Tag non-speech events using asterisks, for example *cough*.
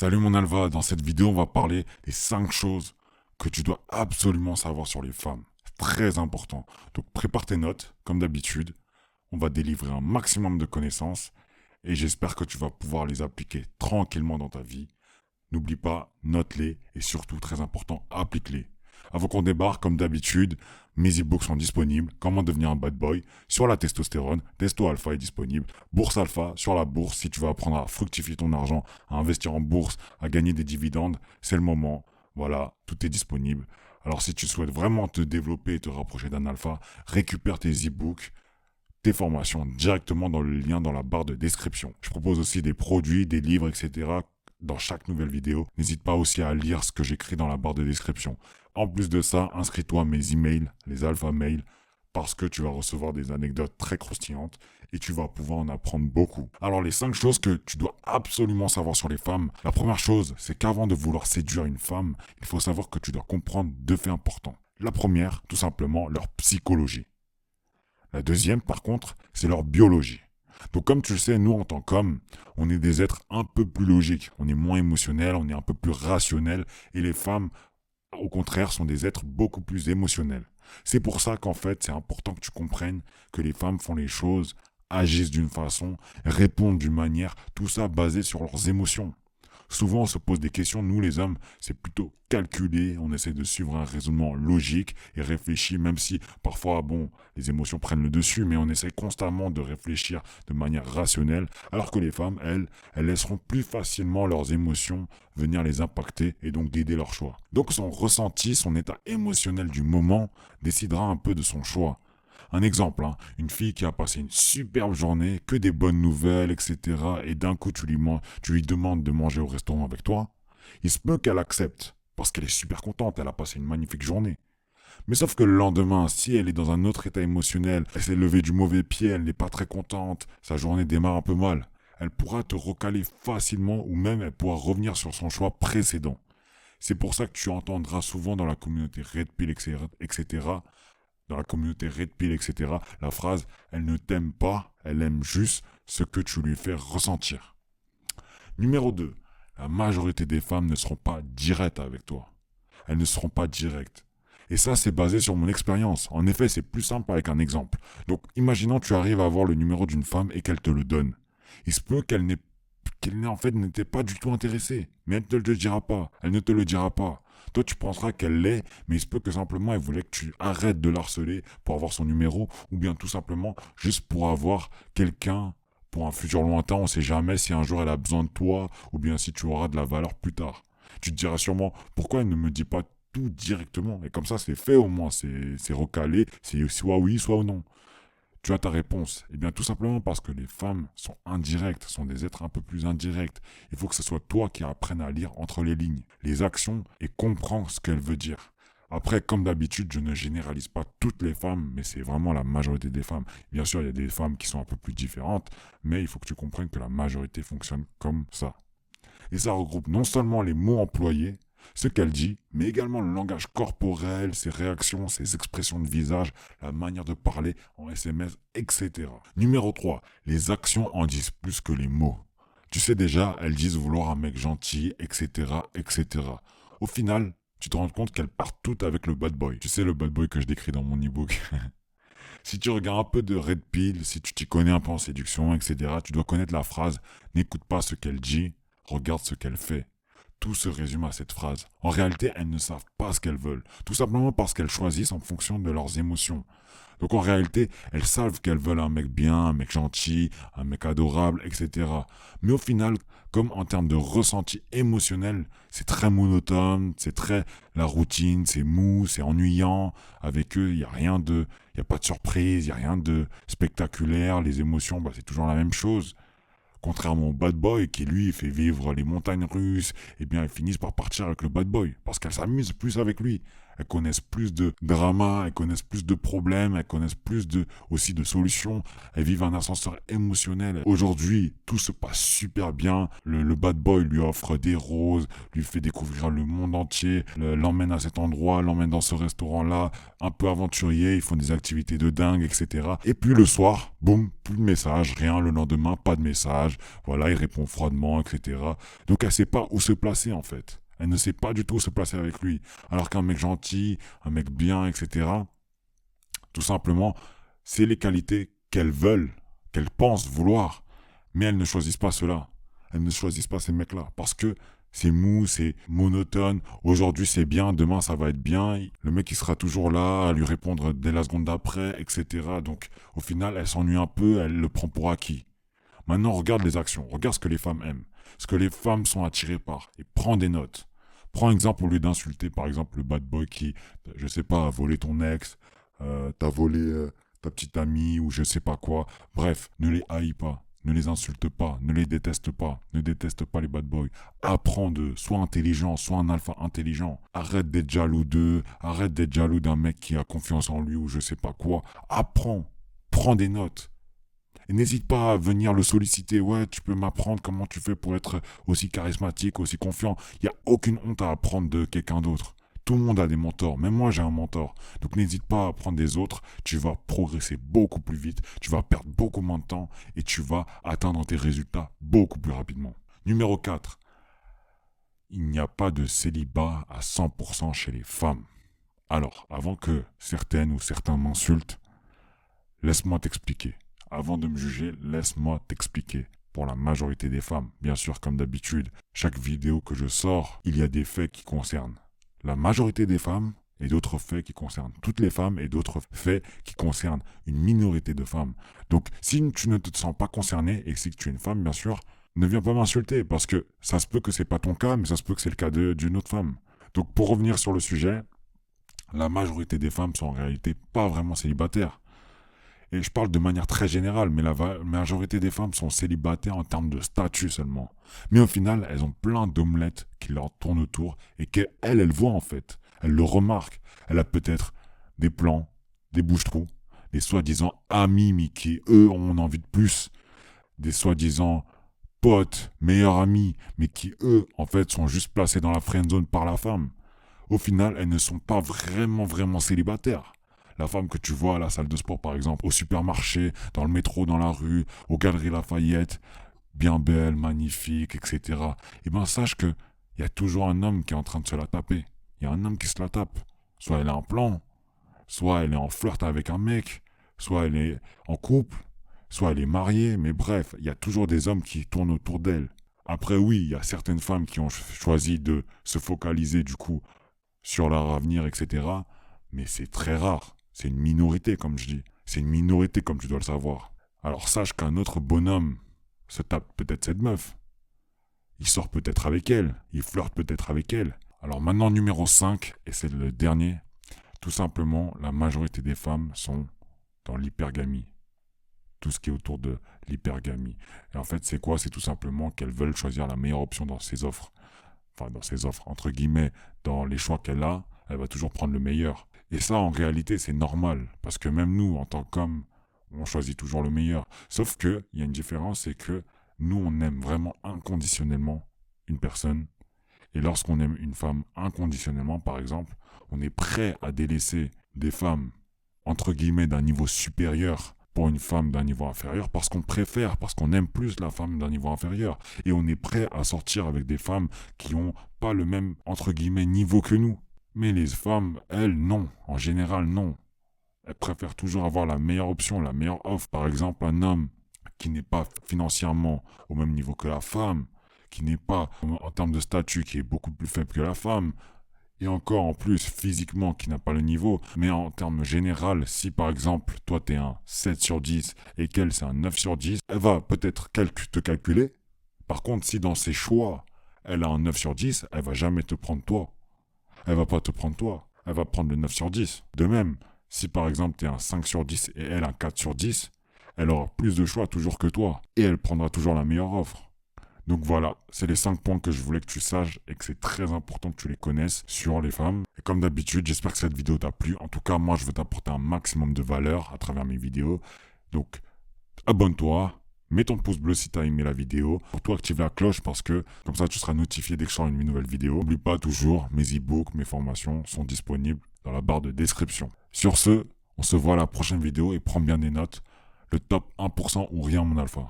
Salut mon Alva, dans cette vidéo on va parler des 5 choses que tu dois absolument savoir sur les femmes. Très important. Donc prépare tes notes, comme d'habitude. On va délivrer un maximum de connaissances et j'espère que tu vas pouvoir les appliquer tranquillement dans ta vie. N'oublie pas, note-les et surtout, très important, applique-les. Avant qu'on débarque, comme d'habitude, mes e-books sont disponibles. Comment devenir un bad boy? Sur la testostérone. Testo Alpha est disponible. Bourse Alpha sur la bourse. Si tu veux apprendre à fructifier ton argent, à investir en bourse, à gagner des dividendes, c'est le moment. Voilà, tout est disponible. Alors si tu souhaites vraiment te développer et te rapprocher d'un alpha, récupère tes e-books, tes formations directement dans le lien dans la barre de description. Je propose aussi des produits, des livres, etc dans chaque nouvelle vidéo. N'hésite pas aussi à lire ce que j'écris dans la barre de description. En plus de ça, inscris-toi à mes emails, les alpha mails, parce que tu vas recevoir des anecdotes très croustillantes et tu vas pouvoir en apprendre beaucoup. Alors les 5 choses que tu dois absolument savoir sur les femmes. La première chose, c'est qu'avant de vouloir séduire une femme, il faut savoir que tu dois comprendre deux faits importants. La première, tout simplement, leur psychologie. La deuxième, par contre, c'est leur biologie. Donc comme tu le sais, nous en tant qu'hommes, on est des êtres un peu plus logiques, on est moins émotionnels, on est un peu plus rationnels, et les femmes, au contraire, sont des êtres beaucoup plus émotionnels. C'est pour ça qu'en fait, c'est important que tu comprennes que les femmes font les choses, agissent d'une façon, répondent d'une manière, tout ça basé sur leurs émotions. Souvent, on se pose des questions. Nous, les hommes, c'est plutôt calculé. On essaie de suivre un raisonnement logique et réfléchi, même si parfois, bon, les émotions prennent le dessus, mais on essaie constamment de réfléchir de manière rationnelle. Alors que les femmes, elles, elles laisseront plus facilement leurs émotions venir les impacter et donc guider leur choix. Donc son ressenti, son état émotionnel du moment décidera un peu de son choix. Un exemple, hein, une fille qui a passé une superbe journée, que des bonnes nouvelles, etc. Et d'un coup, tu lui, demandes de manger au restaurant avec toi. Il se peut qu'elle accepte, parce qu'elle est super contente, elle a passé une magnifique journée. Mais sauf que le lendemain, si elle est dans un autre état émotionnel, elle s'est levée du mauvais pied, elle n'est pas très contente, sa journée démarre un peu mal, elle pourra te recaler facilement ou même elle pourra revenir sur son choix précédent. C'est pour ça que tu entendras souvent dans la communauté Red Pill, etc., dans la communauté Red Pill, etc., la phrase Elle ne t'aime pas, elle aime juste ce que tu lui fais ressentir. Numéro 2. La majorité des femmes ne seront pas directes avec toi. Elles ne seront pas directes. Et ça, c'est basé sur mon expérience. En effet, c'est plus simple avec un exemple. Donc, imaginons tu arrives à avoir le numéro d'une femme et qu'elle te le donne. Il se peut qu'elle n'ait qu'elle en fait n'était pas du tout intéressée. Mais elle ne te le dira pas. Elle ne te le dira pas. Toi, tu penseras qu'elle l'est, mais il se peut que simplement elle voulait que tu arrêtes de l'harceler pour avoir son numéro, ou bien tout simplement juste pour avoir quelqu'un pour un futur lointain. On ne sait jamais si un jour elle a besoin de toi, ou bien si tu auras de la valeur plus tard. Tu te diras sûrement pourquoi elle ne me dit pas tout directement? Et comme ça, c'est fait au moins, c'est recalé, c'est soit oui, soit non tu as ta réponse Eh bien, tout simplement parce que les femmes sont indirectes, sont des êtres un peu plus indirects. Il faut que ce soit toi qui apprennes à lire entre les lignes, les actions et comprendre ce qu'elle veut dire. Après, comme d'habitude, je ne généralise pas toutes les femmes, mais c'est vraiment la majorité des femmes. Bien sûr, il y a des femmes qui sont un peu plus différentes, mais il faut que tu comprennes que la majorité fonctionne comme ça. Et ça regroupe non seulement les mots employés, ce qu'elle dit, mais également le langage corporel, ses réactions, ses expressions de visage, la manière de parler en SMS, etc. Numéro 3. Les actions en disent plus que les mots. Tu sais déjà, elles disent vouloir un mec gentil, etc., etc. Au final, tu te rends compte qu'elles partent toutes avec le bad boy. Tu sais, le bad boy que je décris dans mon e-book. *laughs* si tu regardes un peu de Red Pill, si tu t'y connais un peu en séduction, etc., tu dois connaître la phrase N'écoute pas ce qu'elle dit, regarde ce qu'elle fait. Tout se résume à cette phrase. En réalité, elles ne savent pas ce qu'elles veulent, tout simplement parce qu'elles choisissent en fonction de leurs émotions. Donc en réalité, elles savent qu'elles veulent un mec bien, un mec gentil, un mec adorable, etc. Mais au final, comme en termes de ressenti émotionnel, c'est très monotone, c'est très la routine, c'est mou, c'est ennuyant. Avec eux, il n'y a rien de, il y a pas de surprise, il n'y a rien de spectaculaire. Les émotions, bah, c'est toujours la même chose. Contrairement au bad boy qui lui fait vivre les montagnes russes, eh bien elles finissent par partir avec le bad boy parce qu'elles s'amusent plus avec lui. Elles connaissent plus de drama, elles connaissent plus de problèmes, elles connaissent plus de, aussi de solutions. Elles vivent un ascenseur émotionnel. Aujourd'hui, tout se passe super bien. Le, bad boy lui offre des roses, lui fait découvrir le monde entier, l'emmène à cet endroit, l'emmène dans ce restaurant-là, un peu aventurier, ils font des activités de dingue, etc. Et puis le soir, boum, plus de message, rien le lendemain, pas de message. Voilà, il répond froidement, etc. Donc elle sait pas où se placer en fait. Elle ne sait pas du tout se placer avec lui. Alors qu'un mec gentil, un mec bien, etc., tout simplement, c'est les qualités qu'elles veulent, qu'elles pensent vouloir. Mais elles ne choisissent pas cela. Elles ne choisissent pas ces mecs-là. Parce que c'est mou, c'est monotone. Aujourd'hui c'est bien, demain ça va être bien. Le mec il sera toujours là à lui répondre dès la seconde d'après, etc. Donc au final elle s'ennuie un peu, elle le prend pour acquis. Maintenant regarde les actions, regarde ce que les femmes aiment, ce que les femmes sont attirées par et prends des notes. Prends exemple au lieu d'insulter par exemple le bad boy qui, je sais pas, a volé ton ex, euh, t'a volé euh, ta petite amie ou je sais pas quoi. Bref, ne les haïs pas, ne les insulte pas, ne les déteste pas, ne déteste pas les bad boys. Apprends d'eux, sois intelligent, sois un alpha intelligent. Arrête d'être jaloux d'eux, arrête d'être jaloux d'un mec qui a confiance en lui ou je sais pas quoi. Apprends, prends des notes. Et n'hésite pas à venir le solliciter. Ouais, tu peux m'apprendre comment tu fais pour être aussi charismatique, aussi confiant. Il n'y a aucune honte à apprendre de quelqu'un d'autre. Tout le monde a des mentors. Même moi, j'ai un mentor. Donc n'hésite pas à apprendre des autres. Tu vas progresser beaucoup plus vite. Tu vas perdre beaucoup moins de temps. Et tu vas atteindre tes résultats beaucoup plus rapidement. Numéro 4. Il n'y a pas de célibat à 100% chez les femmes. Alors, avant que certaines ou certains m'insultent, laisse-moi t'expliquer. Avant de me juger, laisse-moi t'expliquer. Pour la majorité des femmes, bien sûr, comme d'habitude, chaque vidéo que je sors, il y a des faits qui concernent la majorité des femmes et d'autres faits qui concernent toutes les femmes et d'autres faits qui concernent une minorité de femmes. Donc, si tu ne te sens pas concerné et si tu es une femme, bien sûr, ne viens pas m'insulter parce que ça se peut que c'est pas ton cas, mais ça se peut que c'est le cas d'une autre femme. Donc, pour revenir sur le sujet, la majorité des femmes sont en réalité pas vraiment célibataires. Et je parle de manière très générale, mais la majorité des femmes sont célibataires en termes de statut seulement. Mais au final, elles ont plein d'omelettes qui leur tournent autour et qu'elles, elles voient en fait. Elles le remarquent. Elle a peut-être des plans, des bouches-trous, des soi-disant amis, mais qui, eux, ont envie de plus. Des soi-disant potes, meilleurs amis, mais qui, eux, en fait, sont juste placés dans la friend zone par la femme. Au final, elles ne sont pas vraiment, vraiment célibataires. La femme que tu vois à la salle de sport, par exemple, au supermarché, dans le métro, dans la rue, aux galeries Lafayette, bien belle, magnifique, etc. Eh bien, sache que il y a toujours un homme qui est en train de se la taper. Il y a un homme qui se la tape. Soit elle est en plan, soit elle est en flirt avec un mec, soit elle est en couple, soit elle est mariée, mais bref, il y a toujours des hommes qui tournent autour d'elle. Après oui, il y a certaines femmes qui ont choisi de se focaliser du coup sur leur avenir, etc. Mais c'est très rare. C'est une minorité, comme je dis. C'est une minorité, comme tu dois le savoir. Alors sache qu'un autre bonhomme se tape peut-être cette meuf. Il sort peut-être avec elle. Il flirte peut-être avec elle. Alors maintenant, numéro 5, et c'est le dernier. Tout simplement, la majorité des femmes sont dans l'hypergamie. Tout ce qui est autour de l'hypergamie. Et en fait, c'est quoi? C'est tout simplement qu'elles veulent choisir la meilleure option dans ses offres. Enfin, dans ses offres, entre guillemets, dans les choix qu'elle a, elle va toujours prendre le meilleur. Et ça, en réalité, c'est normal. Parce que même nous, en tant qu'hommes, on choisit toujours le meilleur. Sauf qu'il y a une différence, c'est que nous, on aime vraiment inconditionnellement une personne. Et lorsqu'on aime une femme inconditionnellement, par exemple, on est prêt à délaisser des femmes, entre guillemets, d'un niveau supérieur pour une femme d'un niveau inférieur parce qu'on préfère, parce qu'on aime plus la femme d'un niveau inférieur. Et on est prêt à sortir avec des femmes qui n'ont pas le même, entre guillemets, niveau que nous. Mais les femmes, elles, non. En général, non. Elles préfèrent toujours avoir la meilleure option, la meilleure offre. Par exemple, un homme qui n'est pas financièrement au même niveau que la femme, qui n'est pas en termes de statut, qui est beaucoup plus faible que la femme, et encore en plus physiquement qui n'a pas le niveau, mais en termes général, si par exemple toi tu es un 7 sur 10 et qu'elle c'est un 9 sur 10, elle va peut-être te calculer. Par contre, si dans ses choix, elle a un 9 sur 10, elle va jamais te prendre toi elle va pas te prendre toi. Elle va prendre le 9 sur 10. De même, si par exemple tu es un 5 sur 10 et elle un 4 sur 10, elle aura plus de choix toujours que toi. Et elle prendra toujours la meilleure offre. Donc voilà, c'est les 5 points que je voulais que tu saches et que c'est très important que tu les connaisses sur les femmes. Et comme d'habitude, j'espère que cette vidéo t'a plu. En tout cas, moi, je veux t'apporter un maximum de valeur à travers mes vidéos. Donc, abonne-toi, mets ton pouce bleu si t'as aimé la vidéo. Surtout active la cloche parce que comme ça, tu seras notifié dès que je sors une nouvelle vidéo. N'oublie pas toujours, mes e-books, mes formations sont disponibles dans la barre de description. Sur ce, on se voit à la prochaine vidéo et prends bien des notes. Le top 1% ou rien, mon alpha.